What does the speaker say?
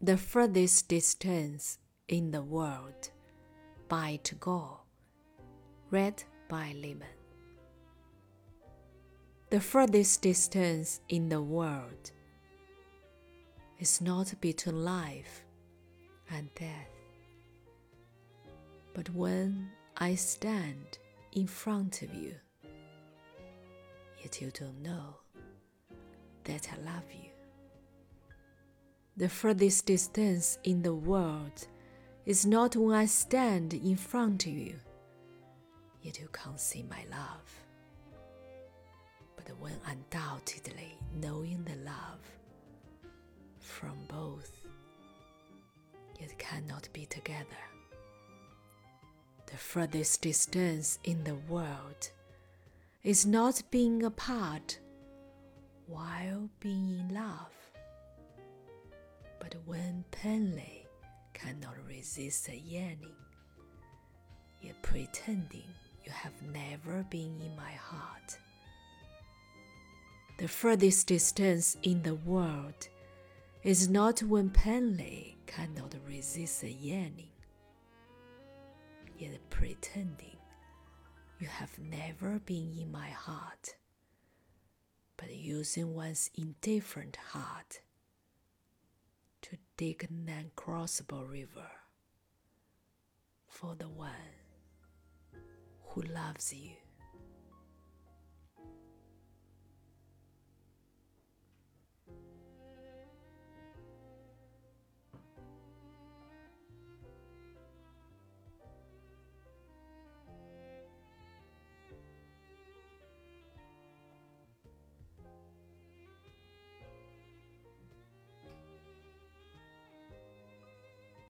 The Furthest Distance in the World by Tagore. Read by Lehman. The furthest distance in the world is not between life and death, but when I stand in front of you, yet you don't know that I love you. The furthest distance in the world is not when I stand in front of you, yet you can't see my love, but when undoubtedly knowing the love from both, yet cannot be together. The furthest distance in the world is not being apart while being in love when plainly cannot resist a yearning, yet pretending you have never been in my heart. The furthest distance in the world is not when plainly cannot resist a yearning, yet pretending you have never been in my heart, but using one's indifferent heart to dig an uncrossable river for the one who loves you.